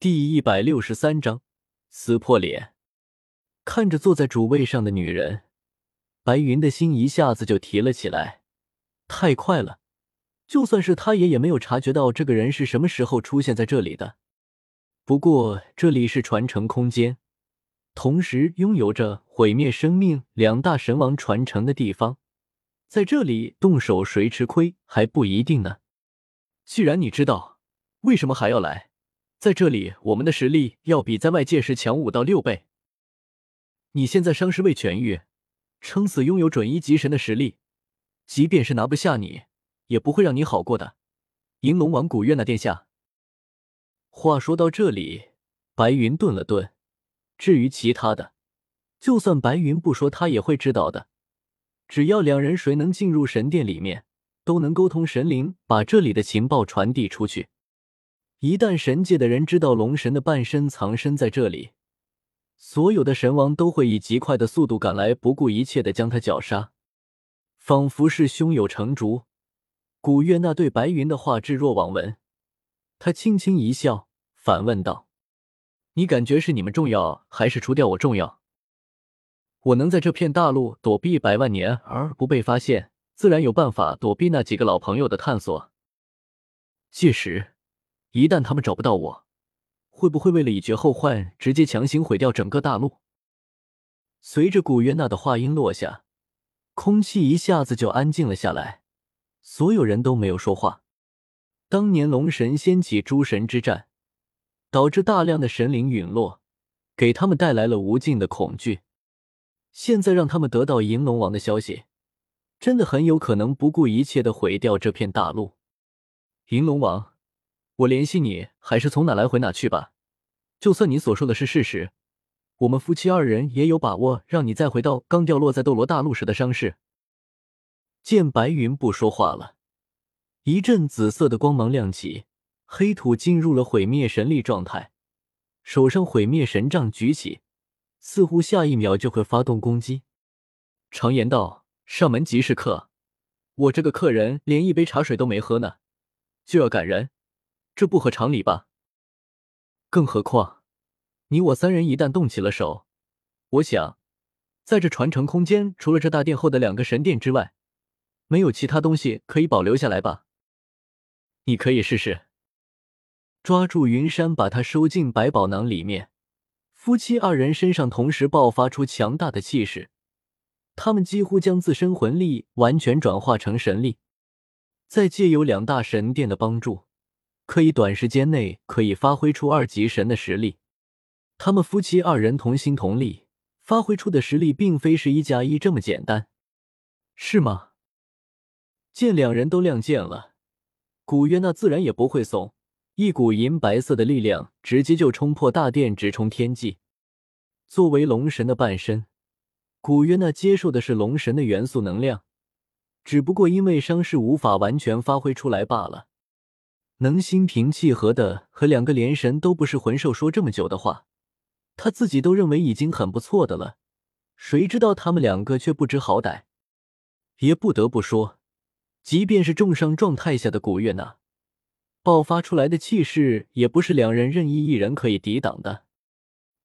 第一百六十三章撕破脸。看着坐在主位上的女人，白云的心一下子就提了起来。太快了，就算是他爷也没有察觉到这个人是什么时候出现在这里的。不过这里是传承空间，同时拥有着毁灭生命两大神王传承的地方，在这里动手谁吃亏还不一定呢。既然你知道，为什么还要来？在这里，我们的实力要比在外界时强五到六倍。你现在伤势未痊愈，撑死拥有准一级神的实力，即便是拿不下你，也不会让你好过的。银龙王古月娜殿下。话说到这里，白云顿了顿。至于其他的，就算白云不说，他也会知道的。只要两人谁能进入神殿里面，都能沟通神灵，把这里的情报传递出去。一旦神界的人知道龙神的半身藏身在这里，所有的神王都会以极快的速度赶来，不顾一切的将他绞杀，仿佛是胸有成竹。古月娜对白云的话置若罔闻，他轻轻一笑，反问道：“你感觉是你们重要，还是除掉我重要？我能在这片大陆躲避百万年而不被发现，自然有办法躲避那几个老朋友的探索。届时。”一旦他们找不到我，会不会为了以绝后患，直接强行毁掉整个大陆？随着古月娜的话音落下，空气一下子就安静了下来，所有人都没有说话。当年龙神掀起诸神之战，导致大量的神灵陨落，给他们带来了无尽的恐惧。现在让他们得到银龙王的消息，真的很有可能不顾一切的毁掉这片大陆。银龙王。我联系你，还是从哪来回哪去吧。就算你所说的是事实，我们夫妻二人也有把握让你再回到刚掉落在斗罗大陆时的伤势。见白云不说话了，一阵紫色的光芒亮起，黑土进入了毁灭神力状态，手上毁灭神杖举起，似乎下一秒就会发动攻击。常言道，上门即是客，我这个客人连一杯茶水都没喝呢，就要赶人。这不合常理吧？更何况，你我三人一旦动起了手，我想，在这传承空间，除了这大殿后的两个神殿之外，没有其他东西可以保留下来吧？你可以试试。抓住云山，把他收进百宝囊里面。夫妻二人身上同时爆发出强大的气势，他们几乎将自身魂力完全转化成神力，再借由两大神殿的帮助。可以短时间内可以发挥出二级神的实力，他们夫妻二人同心同力，发挥出的实力并非是一加一这么简单，是吗？见两人都亮剑了，古月娜自然也不会怂，一股银白色的力量直接就冲破大殿，直冲天际。作为龙神的半身，古月娜接受的是龙神的元素能量，只不过因为伤势无法完全发挥出来罢了。能心平气和的和两个连神都不是魂兽说这么久的话，他自己都认为已经很不错的了。谁知道他们两个却不知好歹。也不得不说，即便是重伤状态下的古月娜，爆发出来的气势也不是两人任意一人可以抵挡的。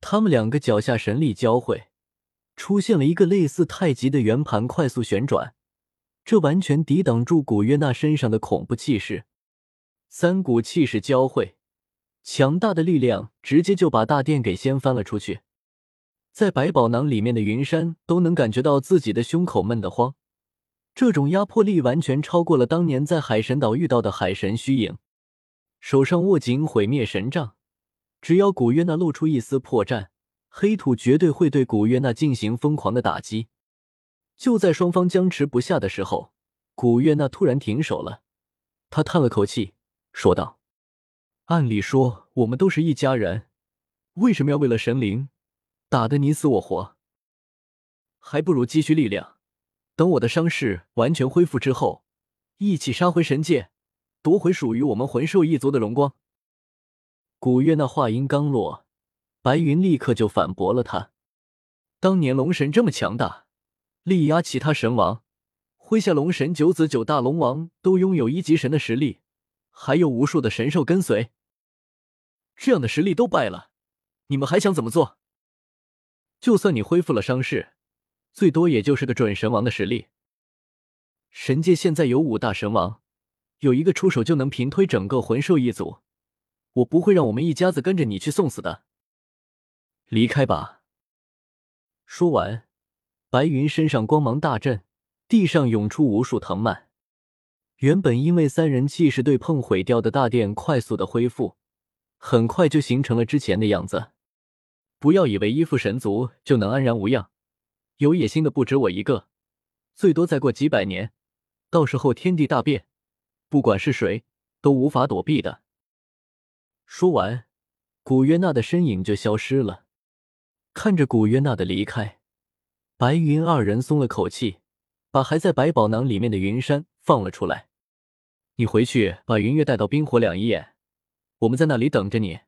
他们两个脚下神力交汇，出现了一个类似太极的圆盘快速旋转，这完全抵挡住古月娜身上的恐怖气势。三股气势交汇，强大的力量直接就把大殿给掀翻了出去。在百宝囊里面的云山都能感觉到自己的胸口闷得慌，这种压迫力完全超过了当年在海神岛遇到的海神虚影。手上握紧毁灭神杖，只要古月娜露出一丝破绽，黑土绝对会对古月娜进行疯狂的打击。就在双方僵持不下的时候，古月娜突然停手了，她叹了口气。说道：“按理说我们都是一家人，为什么要为了神灵打得你死我活？还不如积蓄力量，等我的伤势完全恢复之后，一起杀回神界，夺回属于我们魂兽一族的荣光。”古月那话音刚落，白云立刻就反驳了他：“当年龙神这么强大，力压其他神王，麾下龙神九子九大龙王都拥有一级神的实力。”还有无数的神兽跟随，这样的实力都败了，你们还想怎么做？就算你恢复了伤势，最多也就是个准神王的实力。神界现在有五大神王，有一个出手就能平推整个魂兽一族，我不会让我们一家子跟着你去送死的。离开吧。说完，白云身上光芒大振，地上涌出无数藤蔓。原本因为三人气势对碰毁掉的大殿快速的恢复，很快就形成了之前的样子。不要以为依附神族就能安然无恙，有野心的不止我一个。最多再过几百年，到时候天地大变，不管是谁都无法躲避的。说完，古约娜的身影就消失了。看着古约娜的离开，白云二人松了口气，把还在百宝囊里面的云山放了出来。你回去把云月带到冰火两仪眼，我们在那里等着你。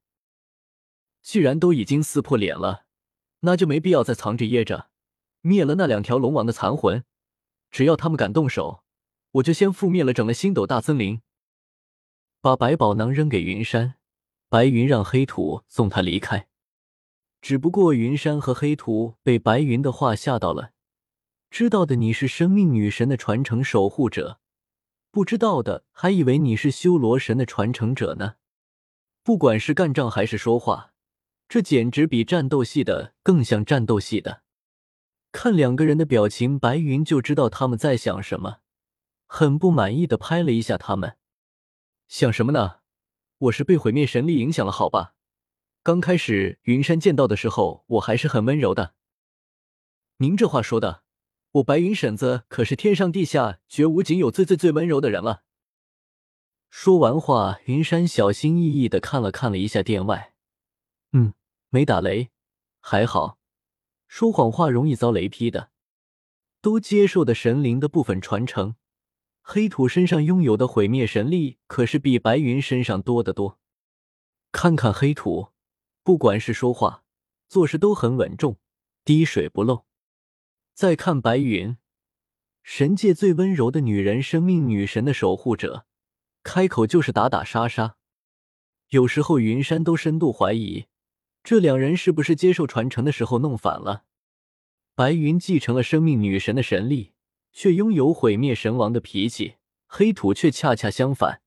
既然都已经撕破脸了，那就没必要再藏着掖着。灭了那两条龙王的残魂，只要他们敢动手，我就先覆灭了整个星斗大森林。把百宝囊扔给云山，白云让黑土送他离开。只不过云山和黑土被白云的话吓到了，知道的你是生命女神的传承守护者，不知道的还以为你是修罗神的传承者呢。不管是干仗还是说话，这简直比战斗系的更像战斗系的。看两个人的表情，白云就知道他们在想什么，很不满意的拍了一下他们，想什么呢？我是被毁灭神力影响了，好吧。刚开始云山见到的时候，我还是很温柔的。您这话说的，我白云婶子可是天上地下绝无仅有最最最温柔的人了。说完话，云山小心翼翼的看了看了一下殿外，嗯，没打雷，还好。说谎话容易遭雷劈的。都接受的神灵的部分传承，黑土身上拥有的毁灭神力可是比白云身上多得多。看看黑土。不管是说话、做事都很稳重，滴水不漏。再看白云，神界最温柔的女人，生命女神的守护者，开口就是打打杀杀。有时候云山都深度怀疑，这两人是不是接受传承的时候弄反了？白云继承了生命女神的神力，却拥有毁灭神王的脾气；黑土却恰恰相反，